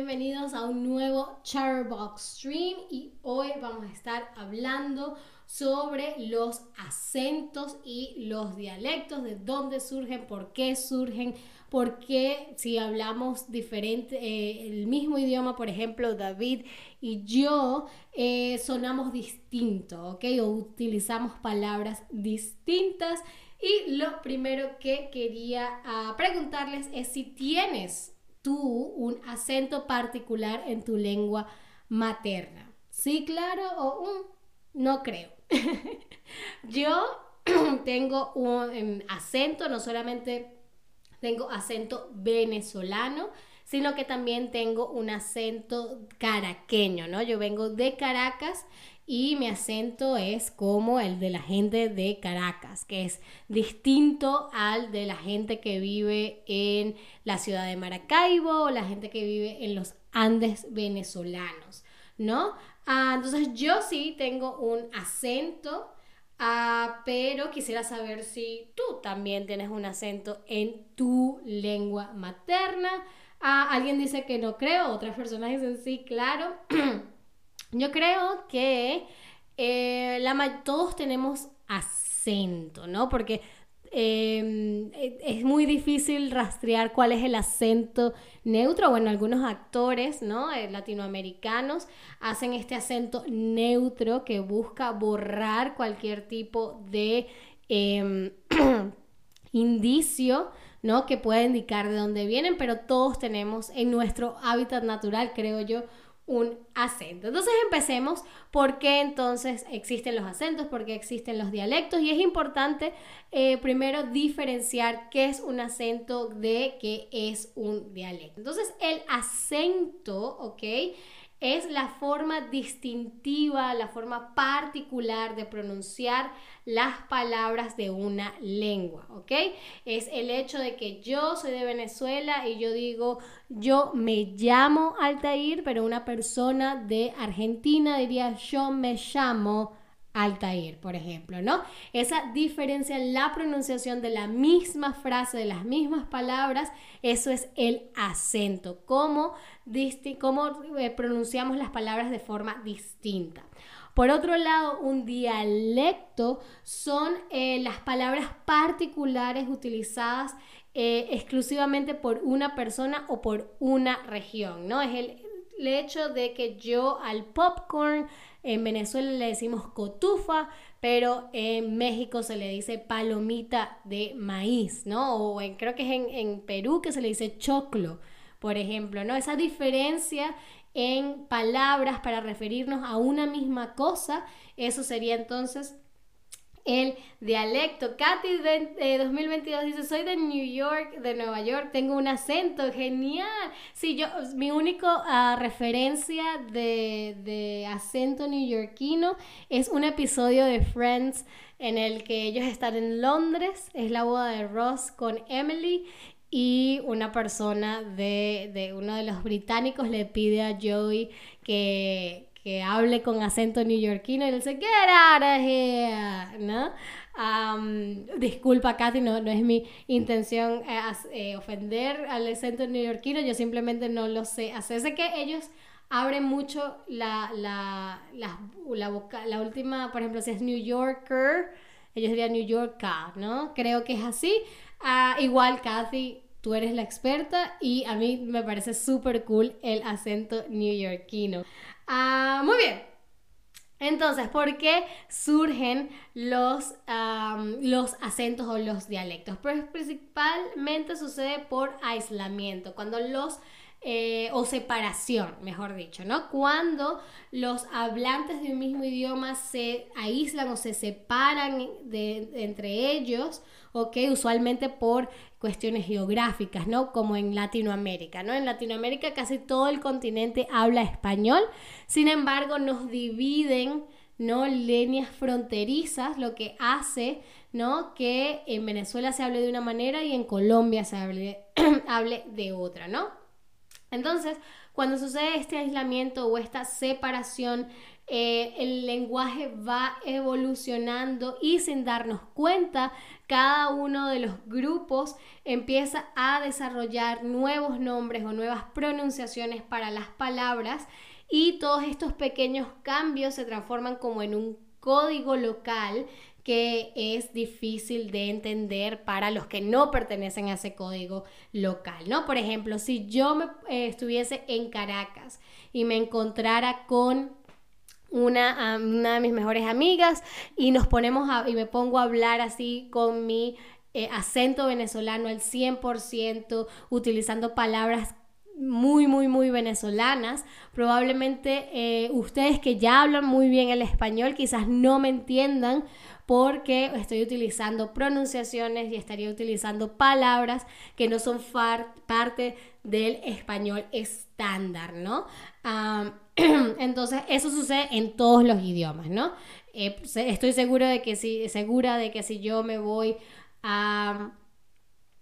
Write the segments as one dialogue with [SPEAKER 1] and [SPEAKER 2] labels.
[SPEAKER 1] bienvenidos a un nuevo Chatterbox Stream y hoy vamos a estar hablando sobre los acentos y los dialectos, de dónde surgen, por qué surgen, por qué si hablamos diferente, eh, el mismo idioma, por ejemplo, David y yo, eh, sonamos distinto, ¿ok? O utilizamos palabras distintas. Y lo primero que quería ah, preguntarles es si tienes tú un acento particular en tu lengua materna. ¿Sí, claro? O mm, no creo. Yo tengo un em, acento, no solamente tengo acento venezolano, sino que también tengo un acento caraqueño, ¿no? Yo vengo de Caracas y mi acento es como el de la gente de Caracas, que es distinto al de la gente que vive en la ciudad de Maracaibo o la gente que vive en los Andes venezolanos, ¿no? Ah, entonces yo sí tengo un acento, ah, pero quisiera saber si tú también tienes un acento en tu lengua materna. Ah, alguien dice que no creo, otras personas dicen sí, claro. Yo creo que eh, la, todos tenemos acento, ¿no? Porque em, e, es muy difícil rastrear cuál es el acento neutro. Bueno, algunos actores, ¿no? Eh, latinoamericanos hacen este acento neutro que busca borrar cualquier tipo de em, indicio, ¿no? Que pueda indicar de dónde vienen, pero todos tenemos en nuestro hábitat natural, creo yo, un acento. Entonces empecemos por qué entonces existen los acentos, por qué existen los dialectos y es importante eh, primero diferenciar qué es un acento de qué es un dialecto. Entonces el acento, ¿ok? Es la forma distintiva, la forma particular de pronunciar las palabras de una lengua, ¿ok? Es el hecho de que yo soy de Venezuela y yo digo, yo me llamo Altair, pero una persona de Argentina diría, yo me llamo Altair, por ejemplo, ¿no? Esa diferencia en la pronunciación de la misma frase, de las mismas palabras, eso es el acento, cómo, eh, pronunciamos las palabras de forma distinta. Por otro lado, un dialecto son eh, las palabras particulares utilizadas eh, exclusivamente por una persona o por una región, ¿no? Es el, el hecho de que yo al popcorn en Venezuela le decimos cotufa, pero en México se le dice palomita de maíz, ¿no? O en, creo que es en, Perú que se le dice choclo, por ejemplo, ¿no? Esa diferencia en palabras para referirnos a una misma cosa, eso sería entonces el dialecto. Katy de 2022 dice, soy de New York, de Nueva York, tengo un acento genial. Sí, yo, mi único ah, referencia de, de acento neoyorquino es un episodio de Friends en el que ellos están en Londres, es la boda de Ross con Emily y una persona de, de, uno de los británicos le pide a Joey que, que hable con acento neoyorquino y él dice, get out of here, ¿no? disculpa, Katy, no, no es mi intención eh, eh, ofender al acento neoyorquino, yo simplemente no lo sé hacer. Sé que ellos abren mucho la, la, la, la, boca, la última, por ejemplo, si es New Yorker, ellos dirían New Yorker, ¿no? Creo que es así. Ah, igual, Kathy, tú eres la experta y a mí me parece súper cool el acento neoyorquino. Ah, muy bien. Entonces, ¿por qué surgen los, los acentos o los dialectos? Pues principalmente sucede por aislamiento, cuando los eh, o separación, mejor dicho, ¿no? Cuando los hablantes de un mismo idioma se aíslan o se separan de, entre ellos, ¿ok? Usualmente por cuestiones geográficas, ¿no? Como en Latinoamérica, ¿no? En Latinoamérica casi todo el continente habla español, sin embargo nos dividen, ¿no? Líneas fronterizas, lo que hace, ¿no? Que en Venezuela se hable de una manera y en Colombia se hable, hable de otra, ¿no? Entonces, cuando sucede este aislamiento o esta separación eh, el lenguaje va evolucionando y sin darnos cuenta, cada uno de los grupos empieza a desarrollar nuevos nombres o nuevas pronunciaciones para las palabras y todos estos pequeños cambios se transforman como en un código local que es difícil de entender para los que no pertenecen a ese código local, ¿no? Por ejemplo, si yo me, eh, estuviese en Caracas y me encontrara con una, una, de mis mejores amigas y nos ponemos a, y me pongo a hablar así con mi eh, acento venezolano al 100%, utilizando palabras muy, muy, muy venezolanas. Probablemente eh, ustedes que ya hablan muy bien el español quizás no me entiendan porque estoy utilizando pronunciaciones y estaría utilizando palabras que no son parte del español estándar, ¿no? entonces, eso sucede en todos los idiomas, ¿no? Eh, estoy seguro de que si, segura de que si yo me voy a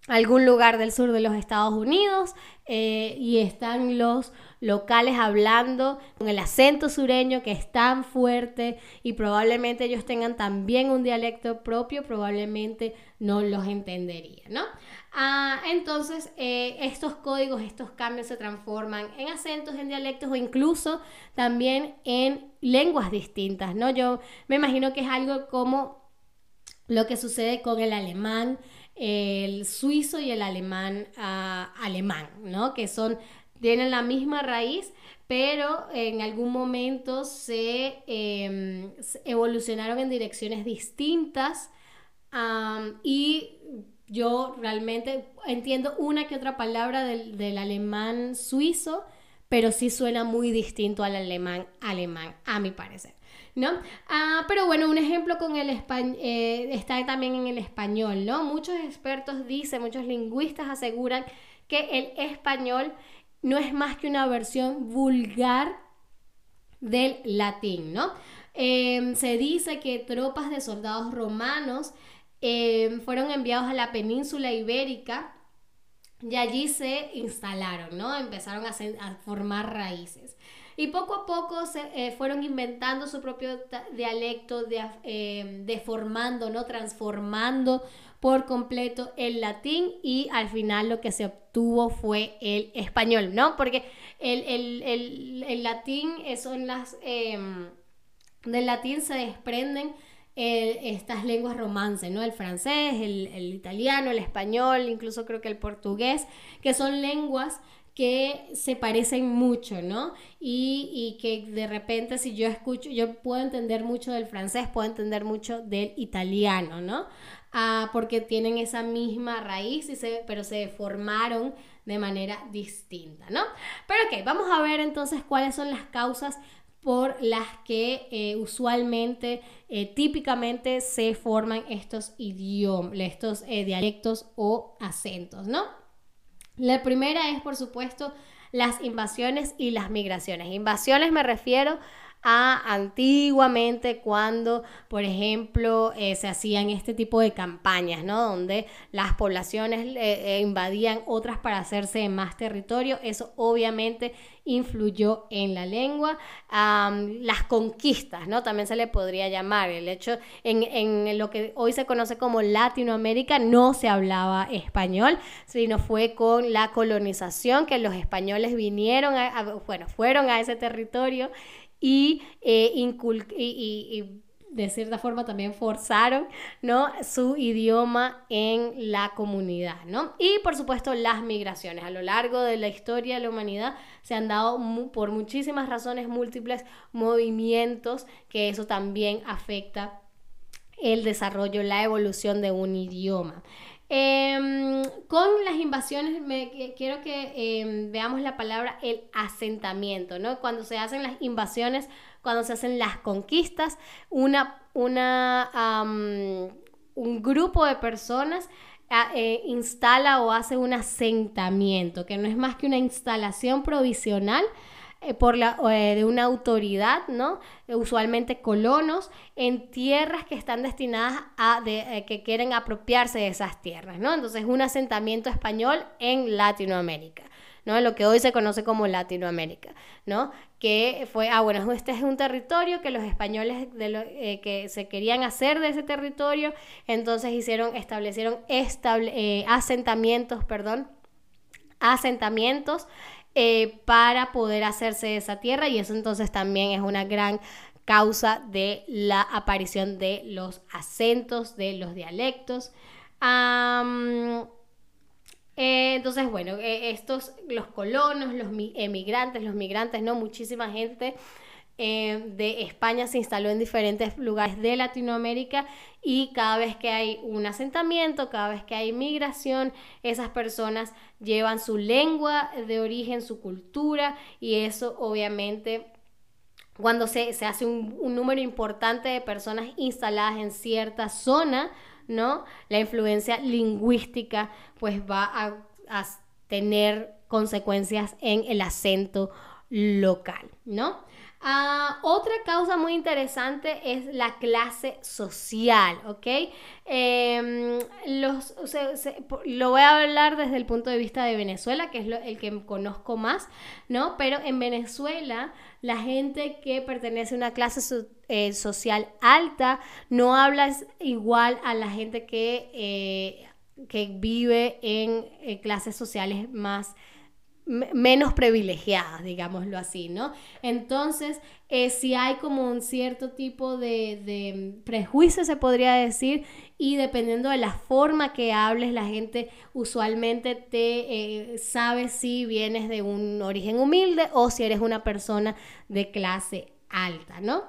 [SPEAKER 1] algún lugar del sur de los Estados Unidos eh, y están los locales hablando con el acento sureño que es tan fuerte y probablemente ellos tengan también un dialecto propio, probablemente no los entendería, ¿no? Ah, entonces, eh, estos códigos, estos cambios se transforman en acentos, en dialectos o incluso también en lenguas distintas, ¿no? Yo me imagino que es algo como lo que sucede con el alemán, el suizo y el alemán ah, alemán, ¿no? Que son, tienen la misma raíz, pero en algún momento se, em, evolucionaron en direcciones distintas y yo realmente entiendo una que otra palabra del, alemán suizo, pero sí suena muy distinto al alemán alemán, a mi parecer. ¿No? Ah, pero bueno, un ejemplo con el eh, está también en el español, ¿no? Muchos expertos dicen, muchos lingüistas aseguran que el español no es más que una versión vulgar del latín, ¿no? Em, se dice que tropas de soldados romanos em, fueron enviados a la península ibérica y allí se instalaron, ¿no? Empezaron a formar raíces. Y poco a poco se eh, fueron inventando su propio dialecto, de, eh, deformando, ¿no? transformando por completo el latín y al final lo que se obtuvo fue el español, ¿no? Porque el, el, el, latín, son las... Em, del latín se desprenden eh, estas lenguas romances, ¿no? El francés, el, el, italiano, el español, incluso creo que el portugués, que son lenguas que se parecen mucho, ¿no? Y, que de repente si yo escucho, yo puedo entender mucho del francés, puedo entender mucho del italiano, ¿no? Ah, porque tienen esa misma raíz, y se, pero se formaron de manera distinta, ¿no? Pero ok, vamos a ver entonces cuáles son las causas por las que eh, usualmente, eh, típicamente se forman estos idiomas, estos eh, dialectos o acentos, ¿no? La primera es, por supuesto, las invasiones y las migraciones. Invasiones me refiero a antiguamente cuando, por ejemplo, eh, se hacían este tipo de campañas, ¿no? Donde las poblaciones eh, eh, invadían otras para hacerse más territorio. Eso obviamente influyó en la lengua. las conquistas, ¿no? También se le podría llamar. El hecho, en, en, lo que hoy se conoce como Latinoamérica, no se hablaba español, sino fue con la colonización que los españoles vinieron, bueno, fueron a ese territorio y, eh, y, de cierta forma también forzaron ¿no? su idioma en la comunidad. ¿no? Y por supuesto las migraciones. A lo largo de la historia de la humanidad se han dado por muchísimas razones múltiples movimientos que eso también afecta el desarrollo, la evolución de un idioma. Em, con las invasiones, me, quiero que em, veamos la palabra el asentamiento, ¿no? Cuando se hacen las invasiones, cuando se hacen las conquistas, una, una, un grupo de personas ah, eh, instala o hace un asentamiento, que no es más que una instalación provisional eh, por la, eh, de una autoridad, ¿no? Eh, usualmente colonos, en tierras que están destinadas a, que quieren apropiarse de esas tierras, ¿no? Entonces, un asentamiento español en Latinoamérica. ¿no? Lo que hoy se conoce como Latinoamérica, ¿no? Que fue, ah, bueno, este es un territorio que los españoles de lo, eh, que se querían hacer de ese territorio, entonces hicieron, establecieron eh, asentamientos, perdón, asentamientos eh, para poder hacerse de esa tierra y eso entonces también es una gran causa de la aparición de los acentos, de los dialectos. Eh, entonces, bueno, eh, estos, los colonos, los emigrantes, los migrantes, ¿no? Muchísima gente eh, de España se instaló en diferentes lugares de Latinoamérica y cada vez que hay un asentamiento, cada vez que hay migración, esas personas llevan su lengua de origen, su cultura y eso obviamente cuando se, hace un, número importante de personas instaladas en cierta zona, ¿no? La influencia lingüística pues va a, tener consecuencias en el acento local, ¿no? Ah, otra causa muy interesante es la clase social, ¿ok? Em, lo voy a hablar desde el punto de vista de Venezuela, que es el que conozco más, ¿no? Pero en Venezuela, la gente que pertenece a una clase eh, social alta no habla igual a la gente que, eh, que vive en clases sociales más menos privilegiadas, digámoslo así, ¿no? Entonces, eh, si hay como un cierto tipo de, prejuicio, se podría decir, y dependiendo de la forma que hables, la gente usualmente te eh, sabe si vienes de un origen humilde o si eres una persona de clase alta, ¿no?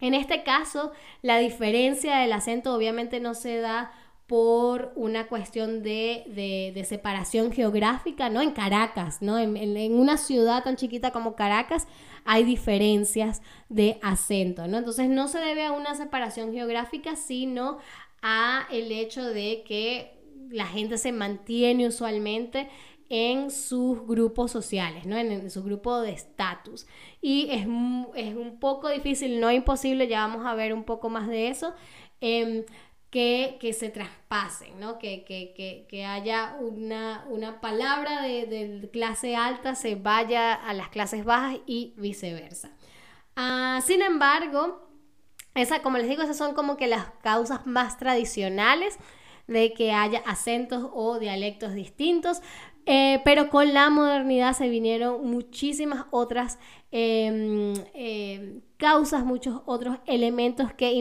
[SPEAKER 1] En este caso, la diferencia del acento obviamente no se da por una cuestión de, separación geográfica, ¿no? En Caracas, ¿no? En, una ciudad tan chiquita como Caracas hay diferencias de acento, ¿no? Entonces no se debe a una separación geográfica, sino a el hecho de que la gente se mantiene usualmente en sus grupos sociales, ¿no? En, su grupo de estatus. Y es, es, un poco difícil, no imposible, ya vamos a ver un poco más de eso. Em, que, se traspasen, ¿no? que, haya una, una palabra de, clase alta se vaya a las clases bajas y viceversa. Ah, sin embargo, esa, como les digo, esas son como que las causas más tradicionales de que haya acentos o dialectos distintos, eh, pero con la modernidad se vinieron muchísimas otras em, em, causas, muchos otros elementos que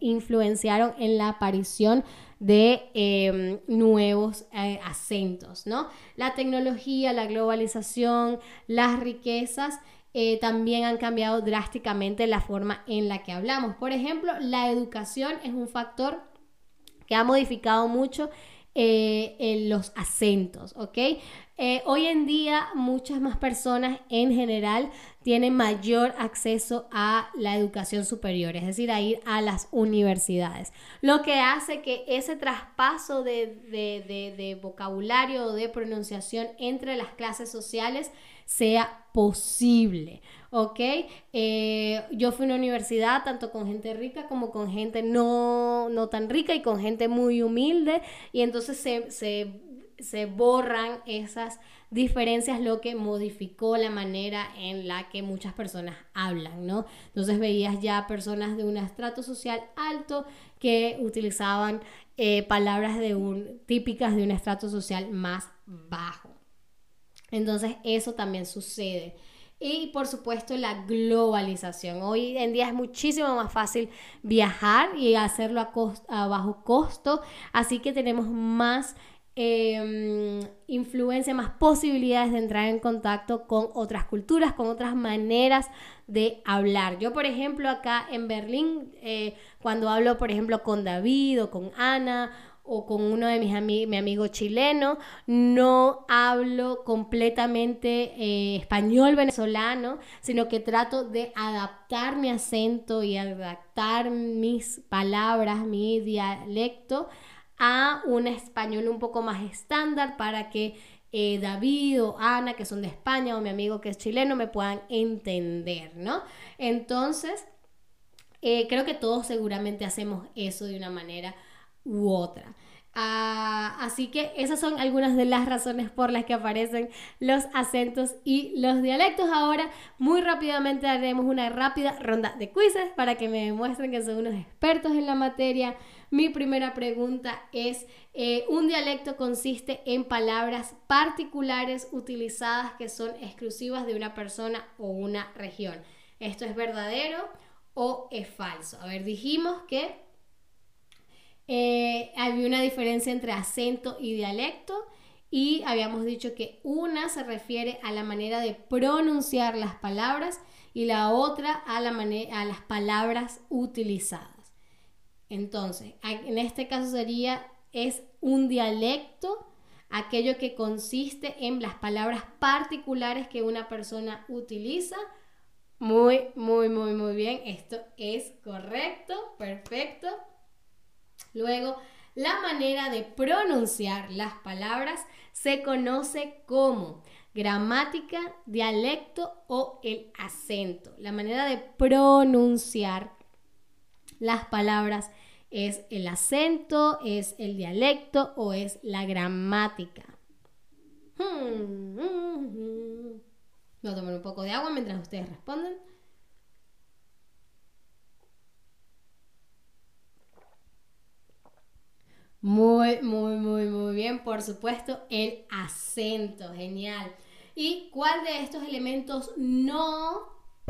[SPEAKER 1] influenciaron en la aparición de em, nuevos eh, acentos, ¿no? La tecnología, la globalización, las riquezas eh, también han cambiado drásticamente la forma en la que hablamos. Por ejemplo, la educación es un factor que ha modificado mucho eh, los acentos, ¿ok? Eh, hoy en día muchas más personas en general tienen mayor acceso a la educación superior, es decir, a ir a las universidades, lo que hace que ese traspaso de, de, de vocabulario o de pronunciación entre las clases sociales sea posible. ¿ok? Eh, yo fui a una universidad tanto con gente rica como con gente no, no tan rica y con gente muy humilde y entonces se, se, se borran esas diferencias, lo que modificó la manera en la que muchas personas hablan, ¿no? Entonces veías ya personas de un estrato social alto que utilizaban eh, palabras de un, típicas de un estrato social más bajo. Entonces eso también sucede. Y por supuesto la globalización. Hoy en día es muchísimo más fácil viajar y hacerlo a, bajo costo. Así que tenemos más em, influencia, más posibilidades de entrar en contacto con otras culturas, con otras maneras de hablar. Yo, por ejemplo, acá en Berlín, eh, cuando hablo, por ejemplo, con David o con Ana o con uno de mis amigos, mi amigo chileno, no hablo completamente eh, español venezolano, sino que trato de adaptar mi acento y adaptar mis palabras, mi dialecto a un español un poco más estándar para que eh, David o Ana, que son de España, o mi amigo que es chileno, me puedan entender, ¿no? Entonces, eh, creo que todos seguramente hacemos eso de una manera u otra. Ah, así que esas son algunas de las razones por las que aparecen los acentos y los dialectos. Ahora, muy rápidamente haremos una rápida ronda de quizzes para que me demuestren que son unos expertos en la materia. Mi primera pregunta es, eh, ¿un dialecto consiste en palabras particulares utilizadas que son exclusivas de una persona o una región? ¿Esto es verdadero o es falso? A ver, dijimos que eh, había una diferencia entre acento y dialecto y habíamos dicho que una se refiere a la manera de pronunciar las palabras y la otra a, la a las palabras utilizadas. Entonces, en este caso sería, es un dialecto aquello que consiste en las palabras particulares que una persona utiliza. Muy, muy, muy, muy bien. Esto es correcto, perfecto. Luego, la manera de pronunciar las palabras se conoce como gramática, dialecto o el acento. La manera de pronunciar las palabras es el acento, es el dialecto o es la gramática. Hmm, hmm, hmm. Voy a tomar un poco de agua mientras ustedes responden. Muy, muy, muy, muy bien. Por supuesto, el acento. Genial. ¿Y cuál de estos elementos no,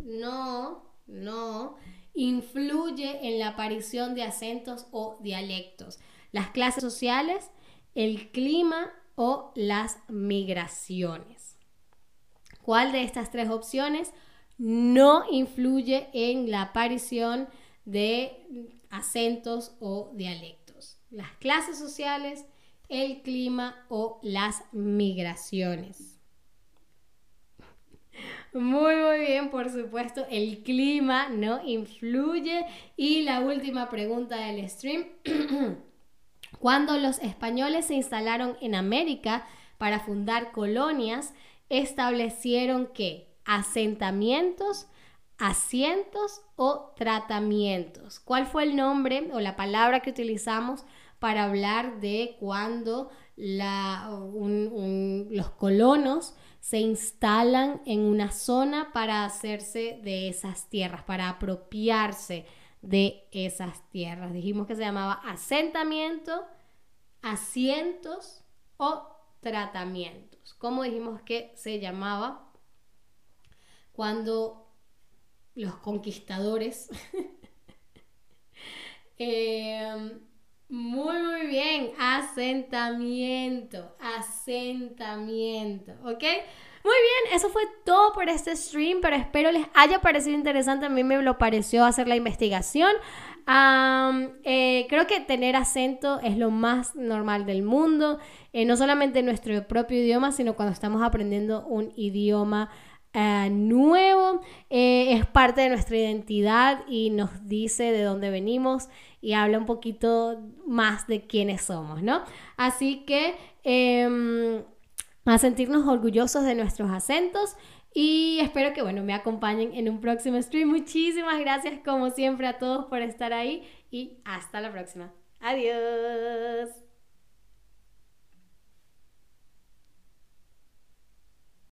[SPEAKER 1] no, no influye en la aparición de acentos o dialectos? Las clases sociales, el clima o las migraciones. ¿Cuál de estas tres opciones no influye en la aparición de acentos o dialectos? Las clases sociales, el clima o las migraciones. Muy, muy bien, por supuesto, el clima no influye. Y la última pregunta del stream. Cuando los españoles se instalaron en América para fundar colonias, establecieron que asentamientos, asientos o tratamientos. ¿Cuál fue el nombre o la palabra que utilizamos para hablar de cuando los colonos se instalan en una zona para hacerse de esas tierras, para apropiarse de esas tierras. Dijimos que se llamaba asentamiento, asientos o tratamientos. ¿Cómo dijimos que se llamaba cuando los conquistadores eh, muy, muy bien. Asentamiento. Asentamiento. ¿Ok? Muy bien, eso fue todo por este stream, pero espero les haya parecido interesante. A mí me lo pareció hacer la investigación. Eh, creo que tener acento es lo más normal del mundo, eh, no solamente en nuestro propio idioma, sino cuando estamos aprendiendo un idioma eh, nuevo. es parte de nuestra identidad y nos dice de dónde venimos y habla un poquito más de quiénes somos, ¿no? Así que em, a sentirnos orgullosos de nuestros acentos y espero que, bueno, me acompañen en un próximo stream. Muchísimas gracias como siempre a todos por estar ahí y hasta la próxima. Adiós.